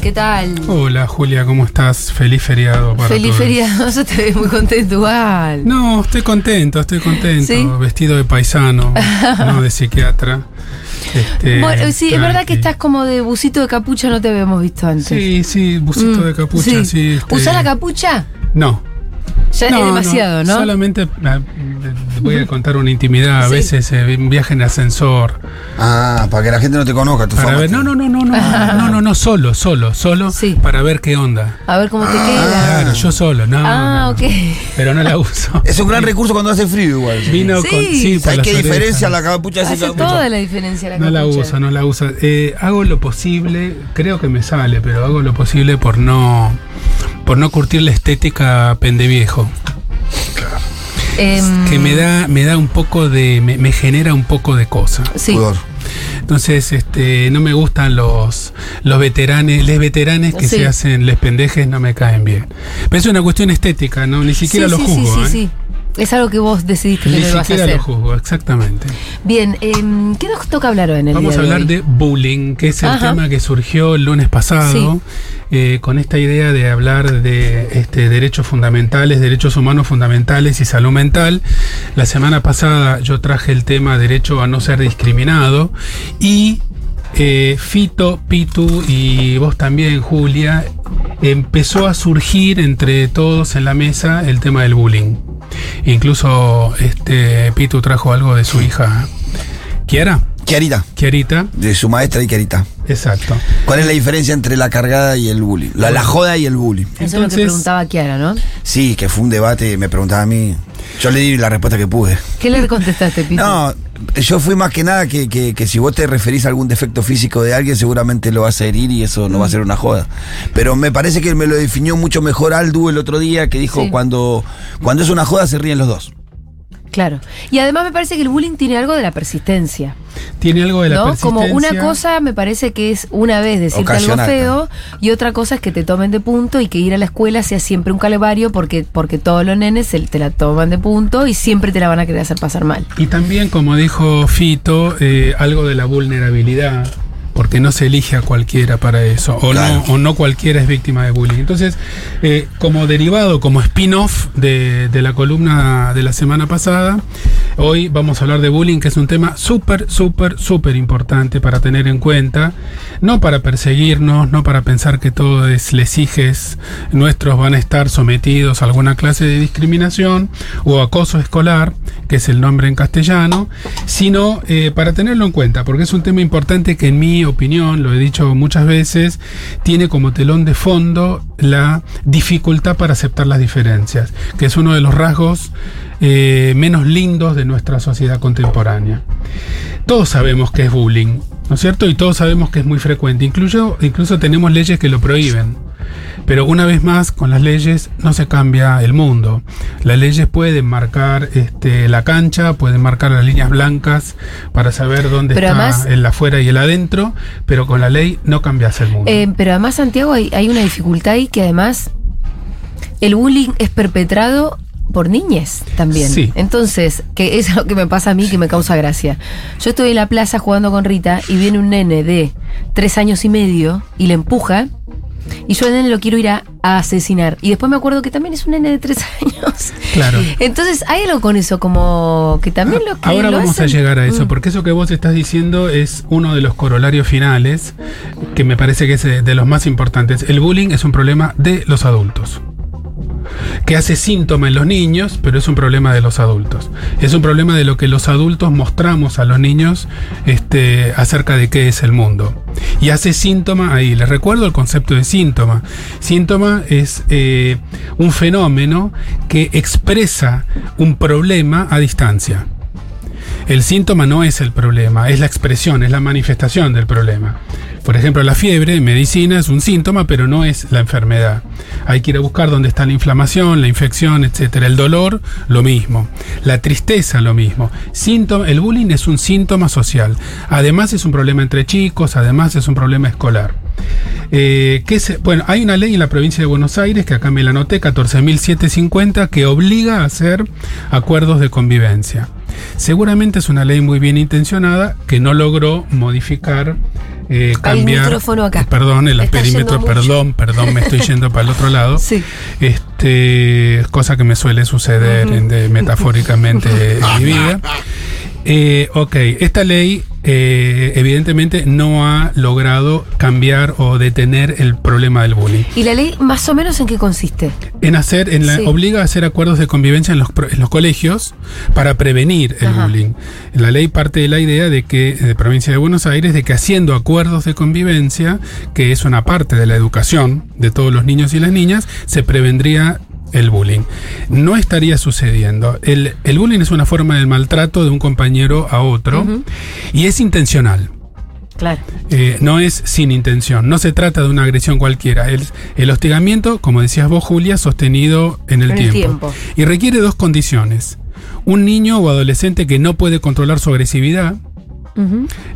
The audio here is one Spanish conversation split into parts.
¿Qué tal? Hola Julia, ¿cómo estás? Feliz feriado para Feliz todos. feriado, yo te veo muy contento igual. No, estoy contento, estoy contento. ¿Sí? Vestido de paisano, no de psiquiatra. Este, Bueno, sí, es verdad que estás como de busito de capucha, no te habíamos visto antes. Sí, sí, busito Mm, de capucha, sí. este- ¿Usás la capucha? No. Ya no, es demasiado, ¿no? Solamente ah, voy a contar una intimidad. A veces eh, un viaje en ascensor. Ah, para que la gente no te conozca. Tu para ver, no, no, no, no, no, no, no, no, solo, solo, solo. Sí. Para ver qué onda. A ver cómo te ah. queda. Claro, yo solo, no. Ah, ok. Pero no la uso. Es un gran recurso cuando hace frío igual. Vino sí. con. Sí, ¿Sabes qué diferencia la capucha? Hace toda la diferencia la capucha. No la uso, no la uso. Eh, hago lo posible, creo que me sale, pero hago lo posible por no, por no curtir la estética pendeviejo. Em, Que me da, me da un poco de. me, me genera un poco de cosa. Sí. Pudor. Entonces, este, no me gustan los, los veteranes, les veteranes que Sí. se hacen les pendejes, no me caen bien. Pero es una cuestión estética, ¿no? Ni siquiera sí, lo sí, juzgo, sí, ¿eh? sí, sí. Es algo que vos decidiste que Ni lo vas a siquiera hacer. lo juzgo, exactamente. Bien, em, ¿qué nos toca hablar hoy en el Vamos día a de hablar hoy? de bullying, que es el Ajá. tema que surgió el lunes pasado, Sí. Eh, con esta idea de hablar de este, derechos fundamentales, derechos humanos fundamentales y salud mental. La semana pasada yo traje el tema derecho a no ser discriminado y eh, Fito, Pitu y vos también, Julia, empezó a surgir entre todos en la mesa el tema del bullying. Incluso este Pitu trajo algo de su hija Kiara. Kiarita, Kiarita, de su maestra y Kiarita. exacto. ¿Cuál es la diferencia entre la cargada y el bullying? La, la joda y el bullying. Eso es lo que preguntaba Kiara, ¿no? Sí, que fue un debate, me preguntaba a mí. Yo le di la respuesta que pude. ¿Qué le contestaste, Pito? No, yo fui más que nada que, que- que si vos te referís a algún defecto físico de alguien, seguramente lo vas a herir y eso no va a ser una joda. Pero me parece que me lo definió mucho mejor Aldu el otro día, que dijo Sí. cuando, cuando es una joda se ríen los dos. Claro. Y además me parece que el bullying tiene algo de la persistencia. Tiene algo de la ¿No? persistencia. Como una cosa me parece que es una vez decirte algo feo y otra cosa es que te tomen de punto y que ir a la escuela sea siempre un calvario porque, porque todos los nenes se- te la toman de punto y siempre te la van a querer hacer pasar mal. Y también, como dijo Fito, eh, algo de la vulnerabilidad, porque no se elige a cualquiera para eso, o, Claro. no, o no cualquiera es víctima de bullying. Entonces, eh, como derivado, como spin-off de, de la columna de la semana pasada, hoy vamos a hablar de bullying, que es un tema súper, súper, súper importante para tener en cuenta, no para perseguirnos, no para pensar que todos lesijes nuestros van a estar sometidos a alguna clase de discriminación o acoso escolar, que es el nombre en castellano, sino eh, para tenerlo en cuenta, porque es un tema importante que en mi opinión, lo he dicho muchas veces, tiene como telón de fondo la dificultad para aceptar las diferencias, que es uno de los rasgos eh, menos lindos de nuestra sociedad contemporánea. Todos sabemos que es bullying, ¿no es cierto? Y todos sabemos que es muy frecuente. Incluso, incluso tenemos leyes que lo prohíben. Pero una vez más, con las leyes no se cambia el mundo. Las leyes pueden marcar este, la cancha, pueden marcar las líneas blancas para saber dónde Pero está además- el afuera y el adentro, pero con la ley no cambias el mundo. Eh, pero además, Santiago, hay, hay una dificultad ahí que además el bullying es perpetrado por niñes también. Sí. Entonces, que es lo que me pasa a mí que me causa gracia. Yo estoy en la plaza jugando con Rita y viene un nene de tres años y medio y le empuja. Y yo al nene lo quiero ir a, a asesinar. Y después me acuerdo que también es un nene de tres años. Claro. Entonces, hay algo con eso, como que también lo que. Ahora lo vamos a llegar a eso, Mm. porque eso que vos estás diciendo es uno de los corolarios finales, que me parece que es de los más importantes. El bullying es un problema de los adultos. Que hace síntoma en los niños, pero es un problema de los adultos. Es un problema de lo que los adultos mostramos a los niños este, acerca de qué es el mundo. Y hace síntoma ahí. Les recuerdo el concepto de síntoma. Síntoma es eh, un fenómeno que expresa un problema a distancia. El síntoma no es el problema, es la expresión, es la manifestación del problema. Por ejemplo, la fiebre en medicina es un síntoma, pero no es la enfermedad. Hay que ir a buscar dónde está la inflamación, la infección, etc. El dolor, lo mismo. La tristeza, lo mismo. El bullying es un síntoma social. Además es un problema entre chicos, además es un problema escolar. Eh, bueno, hay una ley en la provincia de Buenos Aires, que acá me la anoté, 14.750, que obliga a hacer acuerdos de convivencia. Seguramente es una ley muy bien intencionada que no logró modificar, eh, cambiar. micrófono acá. eh, Perdón, el perímetro, mucho. perdón, perdón, me estoy yendo para el otro lado. Sí. Este, cosa que me suele suceder en- de- metafóricamente en mi vida. Eh, ok, esta ley eh, evidentemente no ha logrado cambiar o detener el problema del bullying. ¿Y la ley más o menos en qué consiste? En hacer, en la, Sí. obliga a hacer acuerdos de convivencia en los, en los colegios para prevenir el Ajá. bullying. La ley parte de la idea de que, de provincia de Buenos Aires, de que haciendo acuerdos de convivencia, que es una parte de la educación de todos los niños y las niñas, se prevendría el bullying. No estaría sucediendo. El, el bullying es una forma del maltrato de un compañero a otro y es intencional. Claro. Eh, no es sin intención, no se trata de una agresión cualquiera. El, el hostigamiento, como decías vos, Julia, sostenido en el, En el tiempo. Y requiere dos condiciones. Un niño o adolescente que no puede controlar su agresividad,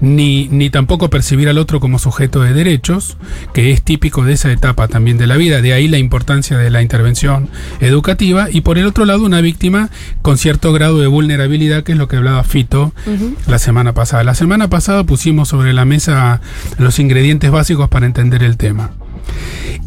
Ni, ni tampoco percibir al otro como sujeto de derechos, que es típico de esa etapa también de la vida, de ahí la importancia de la intervención educativa, y por el otro lado una víctima con cierto grado de vulnerabilidad, que es lo que hablaba Fito la semana pasada. La semana pasada pusimos sobre la mesa los ingredientes básicos para entender el tema.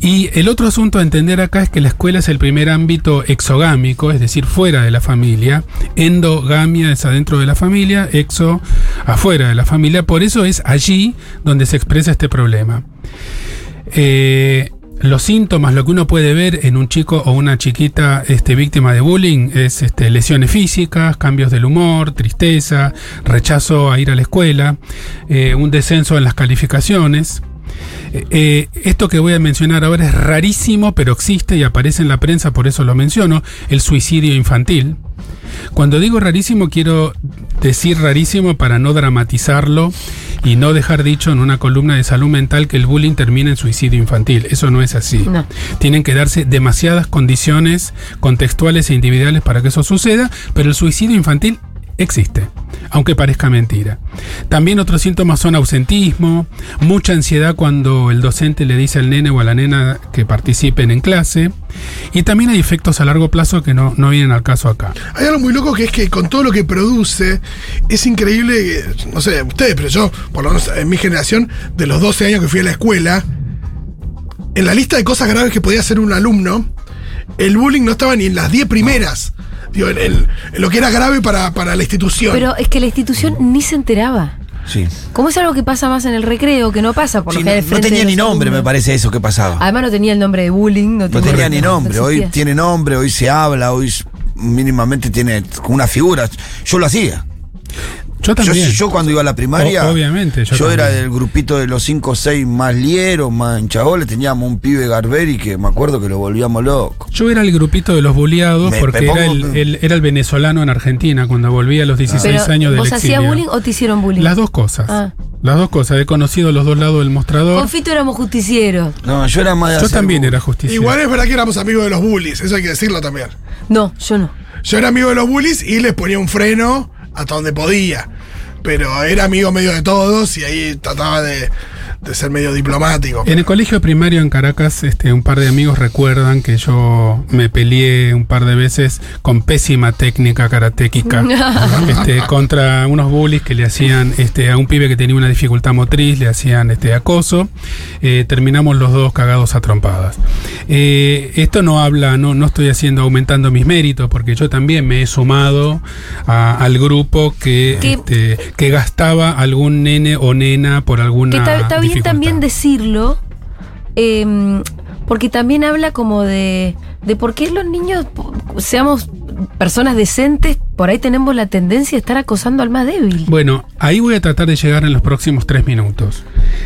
Y el otro asunto a entender acá es que la escuela es el primer ámbito exogámico, es decir, fuera de la familia. Endogamia es adentro de la familia, exo afuera de la familia. Por eso es allí donde se expresa este problema. Eh, los síntomas, lo que uno puede ver en un chico o una chiquita este, víctima de bullying es este, lesiones físicas, cambios del humor, tristeza, rechazo a ir a la escuela, eh, un descenso en las calificaciones. Eh, eh, esto que voy a mencionar ahora es rarísimo, pero existe y aparece en la prensa, por eso lo menciono, el suicidio infantil. Cuando digo rarísimo, quiero decir rarísimo para no dramatizarlo y no dejar dicho en una columna de salud mental que el bullying termina en suicidio infantil. Eso no es así. No. Tienen que darse demasiadas condiciones contextuales e individuales para que eso suceda, pero el suicidio infantil existe, aunque parezca mentira. También otros síntomas son ausentismo, mucha ansiedad cuando el docente le dice al nene o a la nena que participen en clase, y también hay efectos a largo plazo que no, no vienen al caso acá. Hay algo muy loco que es que con todo lo que produce, es increíble, no sé, ustedes, pero yo, por lo menos en mi generación, de los 12 años que fui a la escuela, en la lista de cosas graves que podía hacer un alumno, el bullying no estaba ni en las 10 primeras. Digo, lo que era grave para, para la institución. Pero es que la institución ni se enteraba. Sí. Como es algo que pasa más en el recreo, que no pasa por Sí, lo no, general no frente tenía ni nombre, me parece eso que pasaba. Además no tenía el nombre de bullying. No, No tenía ni no nombre, hoy tiene nombre, hoy se habla, hoy mínimamente tiene una figura. Yo lo hacía. Yo también. yo cuando iba a la primaria, O- obviamente, yo yo, era del grupito de los 5 o 6 más lieros, más hinchaboles, teníamos un pibe Garberi que me acuerdo que lo volvíamos loco. Yo era el grupito de los bulliados Me- porque me era, el, el- era el venezolano en Argentina cuando volví a los 16 Pero, años del ¿Vos hacías bullying o te hicieron bullying? Las dos cosas. Ah. Las dos cosas. He conocido los dos lados del mostrador. Con Fito éramos justicieros. No, yo era más de Yo también era justicia. Igual es verdad que éramos amigos de los bullies, eso hay que decirlo también. No, yo no. Yo era amigo de los bullies y les ponía un freno hasta donde podía. Pero era amigo medio de todos y ahí trataba de, de ser medio diplomático. En el colegio primario en Caracas, este, un par de amigos recuerdan que yo me peleé un par de veces con pésima técnica karatéquica este, contra unos bullies que le hacían este, a un pibe que tenía una dificultad motriz, le hacían este, acoso. Eh, terminamos los dos cagados a trompadas. Eh, esto no habla, no, no estoy haciendo aumentando mis méritos, porque yo también me he sumado a- al grupo que, Que- este, que gastaba algún nene o nena por alguna Que está, está bien también decirlo, em, porque también habla como de, de por qué los niños, seamos personas decentes, por ahí tenemos la tendencia a estar acosando al más débil. Bueno, ahí voy a tratar de llegar en los próximos tres minutos.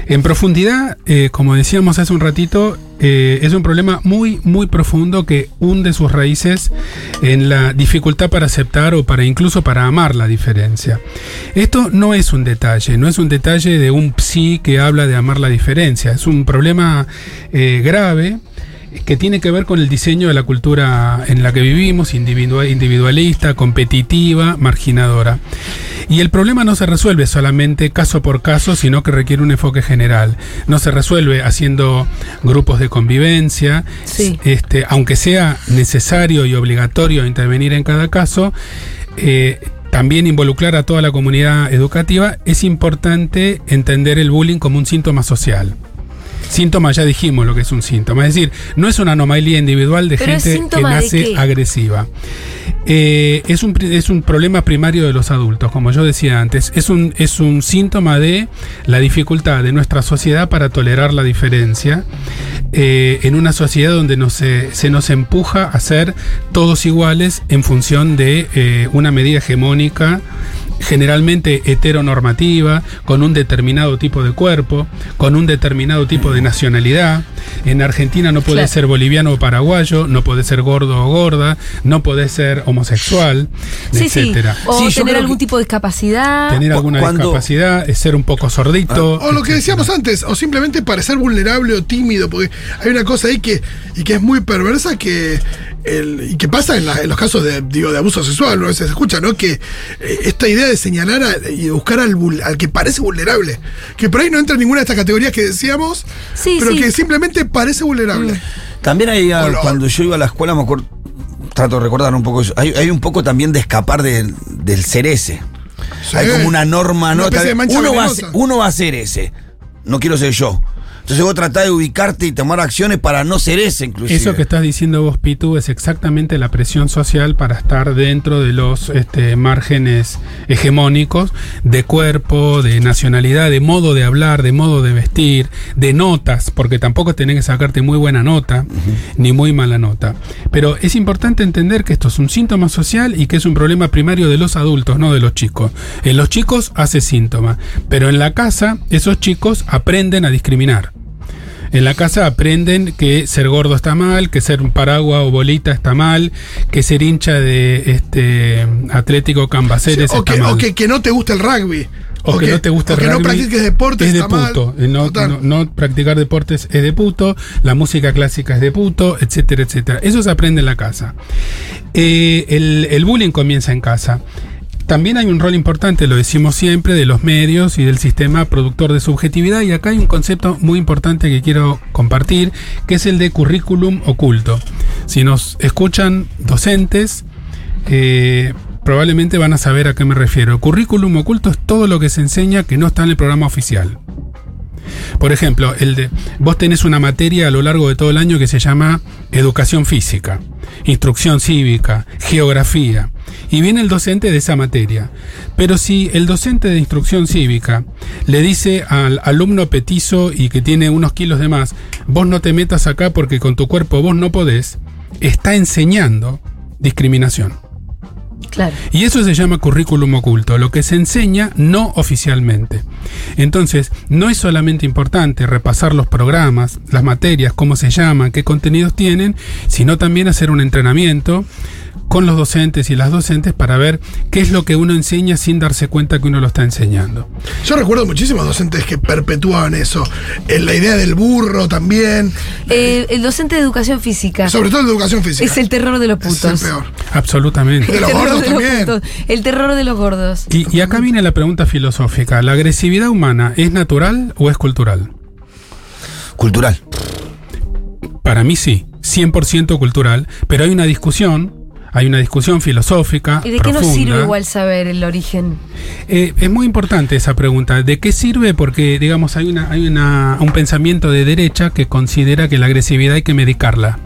En profundidad, eh, como decíamos hace un ratito, eh, es un problema muy, muy profundo que hunde sus raíces en la dificultad para aceptar o para incluso para amar la diferencia. Esto no es un detalle, no es un detalle de un psi que habla de amar la diferencia, es un problema eh, grave que tiene que ver con el diseño de la cultura en la que vivimos, individua- individualista, competitiva, marginadora. Y el problema no se resuelve solamente caso por caso, sino que requiere un enfoque general. No se resuelve haciendo grupos de convivencia, Sí. este, aunque sea necesario y obligatorio intervenir en cada caso. eh, también involucrar a toda la comunidad educativa, es importante entender el bullying como un síntoma social. Síntoma, ya dijimos lo que es un síntoma. Es decir, no es una anomalía individual de Pero gente que nace agresiva. Eh, es, un, es un problema primario de los adultos, como yo decía antes. Es un, es un síntoma de la dificultad de nuestra sociedad para tolerar la diferencia. eh, en una sociedad donde nos, se, se nos empuja a ser todos iguales en función de eh, una medida hegemónica generalmente heteronormativa, con un determinado tipo de cuerpo, con un determinado tipo de nacionalidad. En Argentina no puede Claro. ser boliviano o paraguayo, no puede ser gordo o gorda, no puede ser homosexual, Sí, sí. etcétera. O Sí, tener algún que- tipo de discapacidad. Tener alguna discapacidad, es ser un poco sordito. O lo que decíamos antes, o simplemente parecer vulnerable o tímido, porque hay una cosa ahí que, y que es muy perversa que el- y que pasa en, la- en los casos de, digo, de abuso sexual, a veces se escucha, ¿no? Que eh, esta idea de señalar a- y buscar al, vul- al que parece vulnerable, que por ahí no entra en ninguna de estas categorías que decíamos, Sí, pero sí. que simplemente parece vulnerable. También hay, ah, cuando yo iba a la escuela, me acuerdo, trato de recordar un poco eso, hay, hay un poco también de escapar del- del ser ese. Sí. Hay como una norma, Una uno, va a venenosa. ser, uno va a ser ese, no quiero ser yo. Entonces vos tratás de ubicarte y tomar acciones para no ser ese, inclusive. Eso que estás diciendo vos, Pitu, es exactamente la presión social para estar dentro de los este, márgenes hegemónicos de cuerpo, de nacionalidad, de modo de hablar, de modo de vestir, de notas, porque tampoco tenés que sacarte muy buena nota, ni muy mala nota. Pero es importante entender que esto es un síntoma social y que es un problema primario de los adultos, no de los chicos. En los chicos hace síntoma, pero en la casa esos chicos aprenden a discriminar. En la casa aprenden que ser gordo está mal, que ser un paraguas o bolita está mal, que ser hincha de este Atlético Cambaceres o está que, mal. o que, que no te guste el rugby. O que no te gusta o el que no practiques deporte es de está mal. puto. Eh, No, Total. no- no practicar deportes es de puto, la música clásica es de puto, etcétera, etcétera. Eso se aprende en la casa. Eh, el, el bullying comienza en casa. También hay un rol importante, lo decimos siempre, de los medios y del sistema productor de subjetividad. Y acá hay un concepto muy importante que quiero compartir, que es el de currículum oculto. Si nos escuchan docentes, eh, probablemente van a saber a qué me refiero. Currículum oculto es todo lo que se enseña que no está en el programa oficial. Por ejemplo, el de, vos tenés una materia a lo largo de todo el año que se llama educación física, instrucción cívica, geografía, y viene el docente de esa materia. Pero si el docente de instrucción cívica le dice al alumno petizo y que tiene unos kilos de más, vos no te metas acá porque con tu cuerpo vos no podés, está enseñando discriminación. Y eso se llama currículum oculto, lo que se enseña no oficialmente. Entonces, no es solamente importante repasar los programas, las materias, cómo se llaman, qué contenidos tienen, sino también hacer un entrenamiento con los docentes y las docentes para ver qué es lo que uno enseña sin darse cuenta que uno lo está enseñando. Yo recuerdo muchísimos docentes que perpetuaban eso. En la idea del burro también. Eh, el docente de educación física Sobre todo en la educación física. es el terror de los putos. es el peor. Absolutamente. De los terror gordos de los también. El terror de los gordos. Y, y acá viene la pregunta filosófica. ¿La agresividad humana es natural o es cultural? Cultural. Para mí sí, 100% cultural, pero hay una discusión, hay una discusión filosófica. ¿Y de qué nos sirve igual saber el origen? Eh, es muy importante esa pregunta. ¿De qué sirve? Porque, digamos, hay, una, hay una, un pensamiento de derecha que considera que la agresividad hay que medicarla.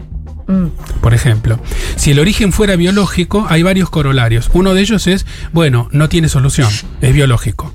Mm. Por ejemplo, si el origen fuera biológico, hay varios corolarios. Uno de ellos es, bueno, no tiene solución, es biológico.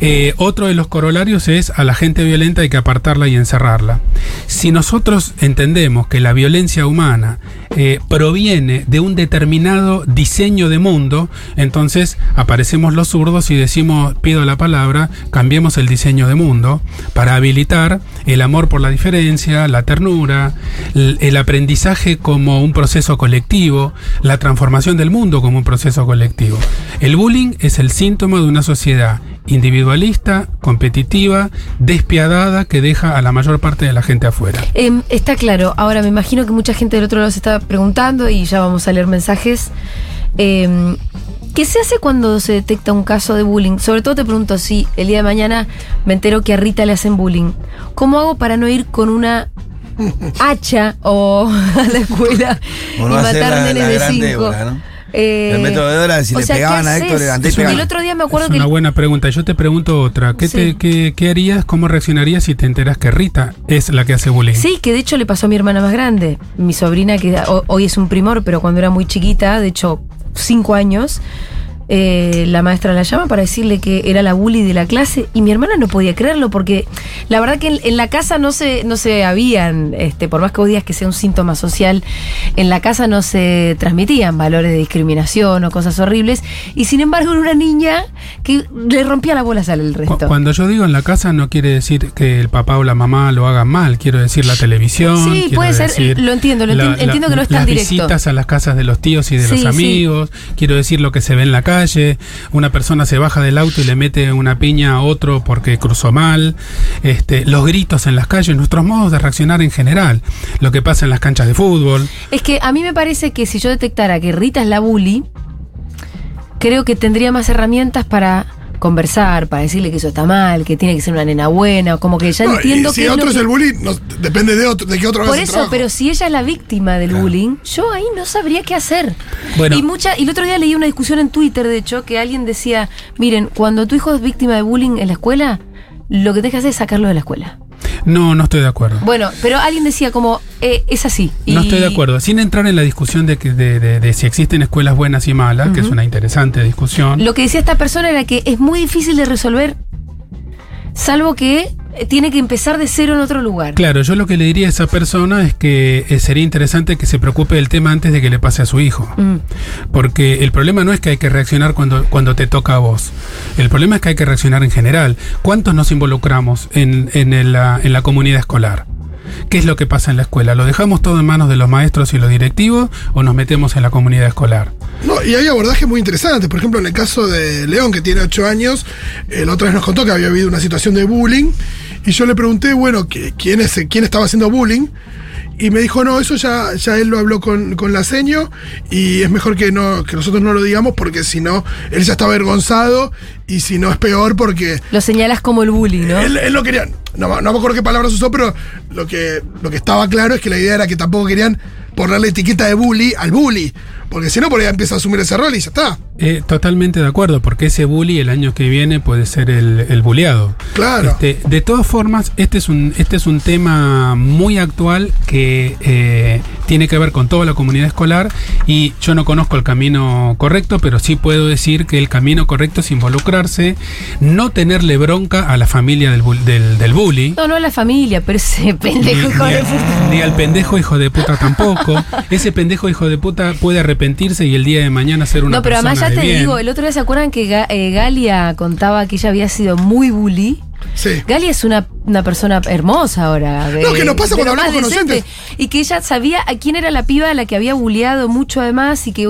Eh, otro de los corolarios es a la gente violenta hay que apartarla y encerrarla. Si nosotros entendemos que la violencia humana eh, proviene de un determinado diseño de mundo, entonces aparecemos los zurdos y decimos, pido la palabra, cambiemos el diseño de mundo para habilitar el amor por la diferencia, la ternura, el, el aprendizaje como un proceso colectivo, la transformación del mundo como un proceso colectivo. El bullying es el síntoma de una sociedad individualista, competitiva, despiadada, que deja a la mayor parte de la gente afuera. Em, está claro. Ahora me imagino que mucha gente del otro lado se está preguntando y ya vamos a leer mensajes. Em, ¿Qué se hace cuando se detecta un caso de bullying? Sobre todo te pregunto si el día de mañana me entero que a Rita le hacen bullying. ¿Cómo hago para no ir con una hacha o a la escuela O y matar la- nenes la de cinco? Débora, ¿no? Eh, El método de si o le sea, ¿qué pegaban a? Héctor, le andé El otro día me acuerdo es que una buena pregunta. Yo te pregunto otra. ¿Qué, te- qué- qué harías, cómo reaccionarías si te enteras que Rita es la que hace bullying? Sí, que de hecho le pasó a mi hermana más grande. Mi sobrina, que ho- hoy es un primor, pero cuando era muy chiquita, de hecho, cinco años, eh, la maestra la llama para decirle que era la bully de la clase y mi hermana no podía creerlo porque la verdad que en, en la casa no se, no se habían, este, por más que vos digas que sea un síntoma social, en la casa no se transmitían valores de discriminación o cosas horribles y sin embargo era una niña que le rompía las bolas al resto. Cuando yo digo en la casa no quiere decir que el papá o la mamá lo hagan mal, quiero decir la televisión. Sí, puede ser, lo entiendo, lo enti- entiendo que no es tan las directo. visitas a las casas de los tíos y de Sí, los amigos, quiero decir lo que se ve en la calle, una persona se baja del auto y le mete una piña a otro porque cruzó mal, este, los gritos en las calles, nuestros modos de reaccionar en general, lo que pasa en las canchas de fútbol. Es que a mí me parece que si yo detectara que Rita es la bully, creo que tendría más herramientas para conversar, para decirle que eso está mal, que tiene que ser una nena buena, o como que ya No, y entiendo si que. es otro es que- el bully, no- depende de otro, de qué otro Por eso, trabajo. pero si ella es la víctima del bullying, yo ahí no sabría qué hacer. Bueno. Y mucha, y el otro día leí una discusión en Twitter, de hecho, que alguien decía, miren, cuando tu hijo es víctima de bullying en la escuela, lo que tenés que hacer es sacarlo de la escuela. No, no estoy de acuerdo. Bueno, pero alguien decía como, eh, es así. No estoy de acuerdo. Sin entrar en la discusión de, que, de, de- de si existen escuelas buenas y malas, que es una interesante discusión. Lo que decía esta persona era que es muy difícil de resolver, salvo que tiene que empezar de cero en otro lugar. Claro, yo lo que le diría a esa persona es que eh, sería interesante que se preocupe del tema antes de que le pase a su hijo. Mm. Porque el problema no es que hay que reaccionar cuando, cuando te toca a vos. El problema es que hay que reaccionar en general. ¿Cuántos nos involucramos en, en, el, la, en la comunidad escolar? ¿Qué es lo que pasa en la escuela? ¿Lo dejamos todo en manos de los maestros y los directivos o nos metemos en la comunidad escolar? No, y hay abordajes muy interesantes. Por ejemplo, en el caso de León, que tiene 8 años, eh, la otra vez nos contó que había habido una situación de bullying. Y yo le pregunté, bueno, que- ¿quién, es, quién estaba haciendo bullying? Y me dijo, no, eso ya, ya él lo habló con, con la seño y es mejor que, no, que nosotros no lo digamos porque si no, él ya está avergonzado y si no es peor porque Lo señalas como el bullying, ¿no? él, él no quería, no, no me acuerdo qué palabras usó, pero lo que, lo que estaba claro es que la idea era que tampoco querían ponerle etiqueta de bully al bully, porque si no, por ahí empieza a asumir ese rol y ya está. Eh, totalmente de acuerdo, porque ese bully el año que viene puede ser el, el bulleado. Claro. Este, de todas formas, este es un, este es un tema muy actual que eh, tiene que ver con toda la comunidad escolar y yo no conozco el camino correcto, pero sí puedo decir que el camino correcto es involucrarse, no tenerle bronca a la familia del, bul- del, del bully. No, no a la familia, pero ese Ni, pendejo hijo ni de al- puta. ni al pendejo hijo de puta tampoco. Ese pendejo hijo de puta puede arrepentirse y el día de mañana ser una No, pero persona además ya te bien. digo, el otro día se acuerdan que Ga- eh, Galia contaba que ella había sido muy bully. Sí. Galia es una, una persona hermosa ahora. de- No, que nos pasa cuando hablamos con docentes. Y que ella sabía a quién era la piba a la que había bulleado mucho además y que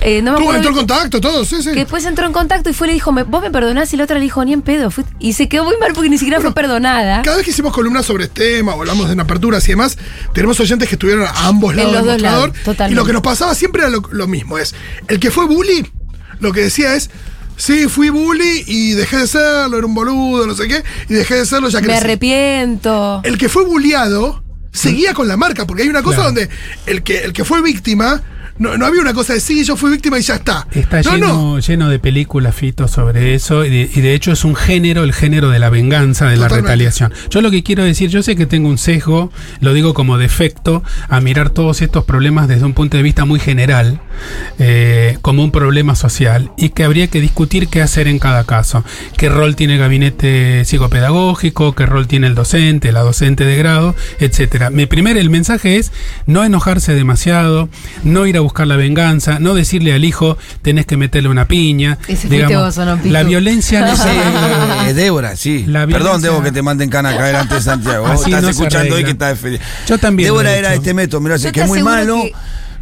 eh, no me acuerdo entró en contacto, todo, sí, sí. que después entró en contacto y fue y le dijo, "Me- vos me perdonás y la otra le dijo, ni en pedo. Fue- y se quedó muy mal porque ni siquiera fue perdonada. Cada vez que hicimos columnas sobre este tema o hablamos de aperturas y demás, tenemos oyentes que estuvieron a ambos En lados los del dos mostrador. lados, totalmente. y lo que nos pasaba siempre era lo, lo mismo. Es el que fue bully, lo que decía es. Sí, fui bully y dejé de serlo, era un boludo, no sé qué, y dejé de serlo, ya Me crecí. arrepiento. El que fue bulliado seguía con la marca, porque hay una cosa Claro. donde el que, el que fue víctima no, no había una cosa de sí, yo fui víctima y ya está. Está no, lleno, no. lleno de películas, Fito, sobre eso. Y de, y de hecho es un género, el género de la venganza, de la retaliación. Yo lo que quiero decir, yo sé que tengo un sesgo, lo digo como defecto, a mirar todos estos problemas desde un punto de vista muy general, eh, como un problema social, y que habría que discutir qué hacer en cada caso. ¿Qué rol tiene el gabinete psicopedagógico? ¿Qué rol tiene el docente, la docente de grado? Etcétera. Mi primer, el mensaje es no enojarse demasiado, no ir a buscar la venganza, no decirle al hijo tenés que meterle una piña. Ese fuiste vos, ¿o no, Pitu? la violencia no se arregla. Eh, Débora, sí. La Perdón, Debo, que te manden cana acá delante de Santiago. Así estás no escuchando hoy que estás feliz. Yo también Débora era hecho. este método, que es muy malo. que-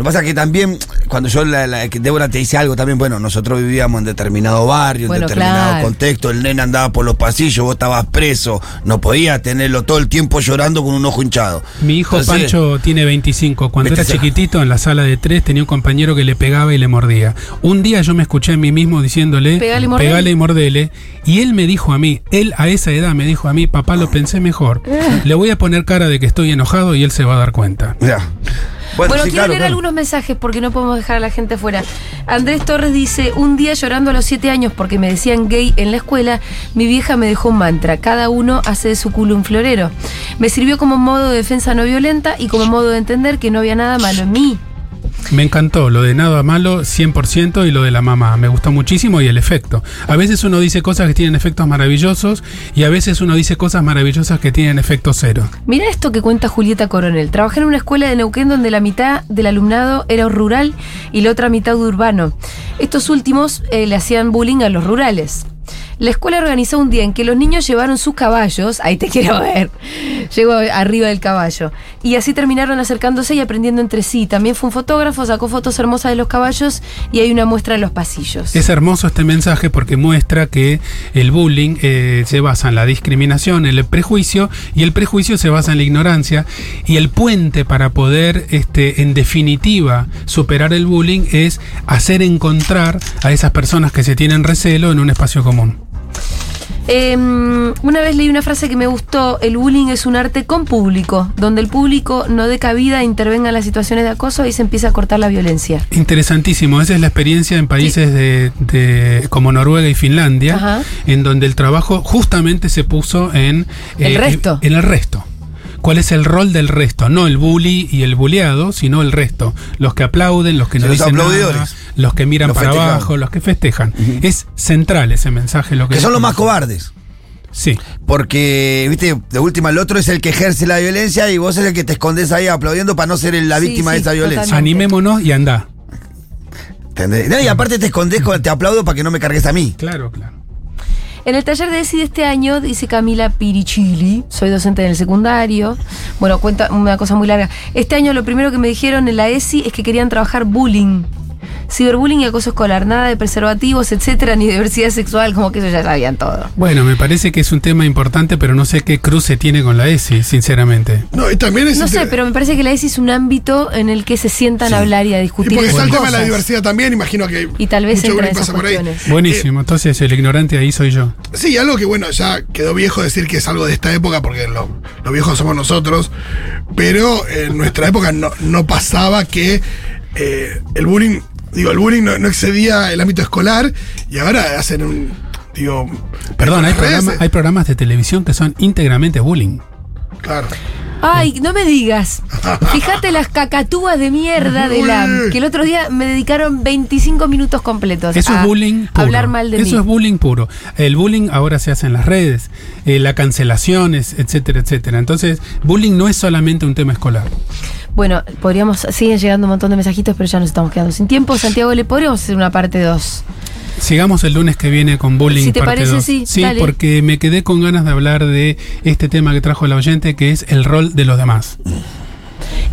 que pasa es que también, cuando yo, la, la- que Débora te dice algo también, bueno, nosotros vivíamos en determinado barrio, Bueno, en determinado claro. contexto, el nene andaba por los pasillos, vos estabas preso, no podías tenerlo todo el tiempo llorando con un ojo hinchado. Mi hijo Entonces, Pancho tiene 25. Cuando era ya. chiquitito, en la sala de tres, tenía un compañero que le pegaba y le mordía. Un día yo me escuché a mí mismo diciéndole, Pegale y mordele. pegale y mordele. Y él me dijo a mí, él a esa edad me dijo a mí, papá, lo pensé mejor. Le voy a poner cara de que estoy enojado y él se va a dar cuenta. Mirá. Bueno, sí, quiero claro, leer claro. algunos mensajes porque no podemos dejar a la gente fuera. Andrés Torres dice, un día llorando a los siete años porque me decían gay en la escuela, mi vieja me dejó un mantra, cada uno hace de su culo un florero. Me sirvió como modo de defensa no violenta y como modo de entender que no había nada malo en mí. Me encantó lo de nada malo 100% y lo de la mamá. Me gustó muchísimo y el efecto. A veces uno dice cosas que tienen efectos maravillosos y a veces uno dice cosas maravillosas que tienen efecto cero. Mira esto que cuenta Julieta Coronel. Trabajé en una escuela de Neuquén donde la mitad del alumnado era rural y la otra mitad urbano. Estos últimos eh, le hacían bullying a los rurales. La escuela organizó un día en que los niños llevaron sus caballos, ahí te quiero ver, llegó arriba del caballo, y así terminaron acercándose y aprendiendo entre sí. También fue un fotógrafo, sacó fotos hermosas de los caballos y hay una muestra en los pasillos. Es hermoso este mensaje porque muestra que el bullying eh, se basa en la discriminación, en el prejuicio, y el prejuicio se basa en la ignorancia. Y el puente para poder, este, en definitiva, superar el bullying es hacer encontrar a esas personas que se tienen recelo en un espacio común. Eh, una vez leí una frase que me gustó, el bullying es un arte con público, donde el público no dé cabida, intervenga en las situaciones de acoso y se empieza a cortar la violencia. Interesantísimo, esa es la experiencia en países de, de- como Noruega y Finlandia, Ajá. en donde el trabajo justamente se puso en El resto. En el resto. ¿Cuál es el rol del resto? No el bully y el bulleado, sino el resto. Los que aplauden, los que no Los dicen nada, aplaudidores. los que miran Los para festejan. abajo, los que festejan. Es central ese mensaje. Lo que, Que son los más cobardes. Sí. Porque, viste, de última, el otro es el que ejerce la violencia y vos es el que te escondes ahí aplaudiendo para no ser la Sí, víctima sí, de esa violencia. totalmente. Animémonos y anda. ¿Entendés? No, y aparte te escondes con te aplaudo para que no me cargues a mí. Claro, claro. En el taller de ESI de este año, dice Camila Pirichili, soy docente en el secundario. Bueno, cuenta una cosa muy larga. Este año lo primero que me dijeron en la ESI es que querían trabajar bullying. Ciberbullying y acoso escolar, nada de preservativos, etcétera, ni diversidad sexual, como que eso ya sabían todo. Bueno, me parece que es un tema importante, pero no sé qué cruce tiene con la ESI, sinceramente. No, y también es No sé, pero me parece que la ESI es un ámbito en el que se sientan a hablar y a Y discutir. porque está el tema de la diversidad también, imagino que. Y tal vez mucho entra pasa por ahí. Buenísimo, entonces el ignorante ahí soy yo. Sí, algo que bueno, ya quedó viejo decir que es algo de esta época, porque lo- los viejos somos nosotros. Pero en nuestra época no, no pasaba que eh, el bullying, digo, el bullying no, no excedía el ámbito escolar y ahora hacen un. Digo. Perdón, hay las eh, hay programas de televisión que son íntegramente bullying. Claro. Ay, no me digas. Fíjate las cacatúas de mierda de LAM, que el otro día me dedicaron 25 minutos completos Eso a es bullying puro. hablar mal de Eso mí. es bullying puro. El bullying ahora se hace en las redes, eh, la cancelaciones, etcétera, etcétera. Entonces, bullying no es solamente un tema escolar. Bueno, podríamos, siguen llegando un montón de mensajitos, pero ya nos estamos quedando sin tiempo. Santiago, ¿le podríamos hacer una parte 2? Sigamos el lunes que viene con bullying. Si te parte parece, dos. sí, Sí, dale. porque me quedé con ganas de hablar de este tema que trajo el oyente, que es el rol de los demás.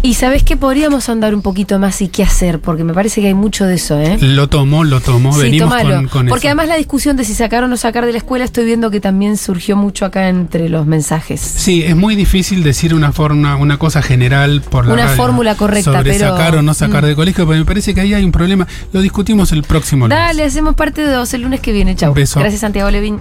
Y sabes que podríamos andar un poquito más y qué hacer, porque me parece que hay mucho de eso, ¿eh? Lo tomo, lo tomo. Sí, Venimos con, con Porque eso. además la discusión de si sacar o no sacar de la escuela estoy viendo que también surgió mucho acá entre los mensajes. Sí, es muy difícil decir una forma, una cosa general por la Una radio fórmula correcta, sobre pero- sacar o no sacar Mm. del colegio, pero me parece que ahí hay un problema. Lo discutimos el próximo lunes. Dale, hacemos parte 2 el lunes que viene. Chau. Beso. Gracias, Santiago Levin.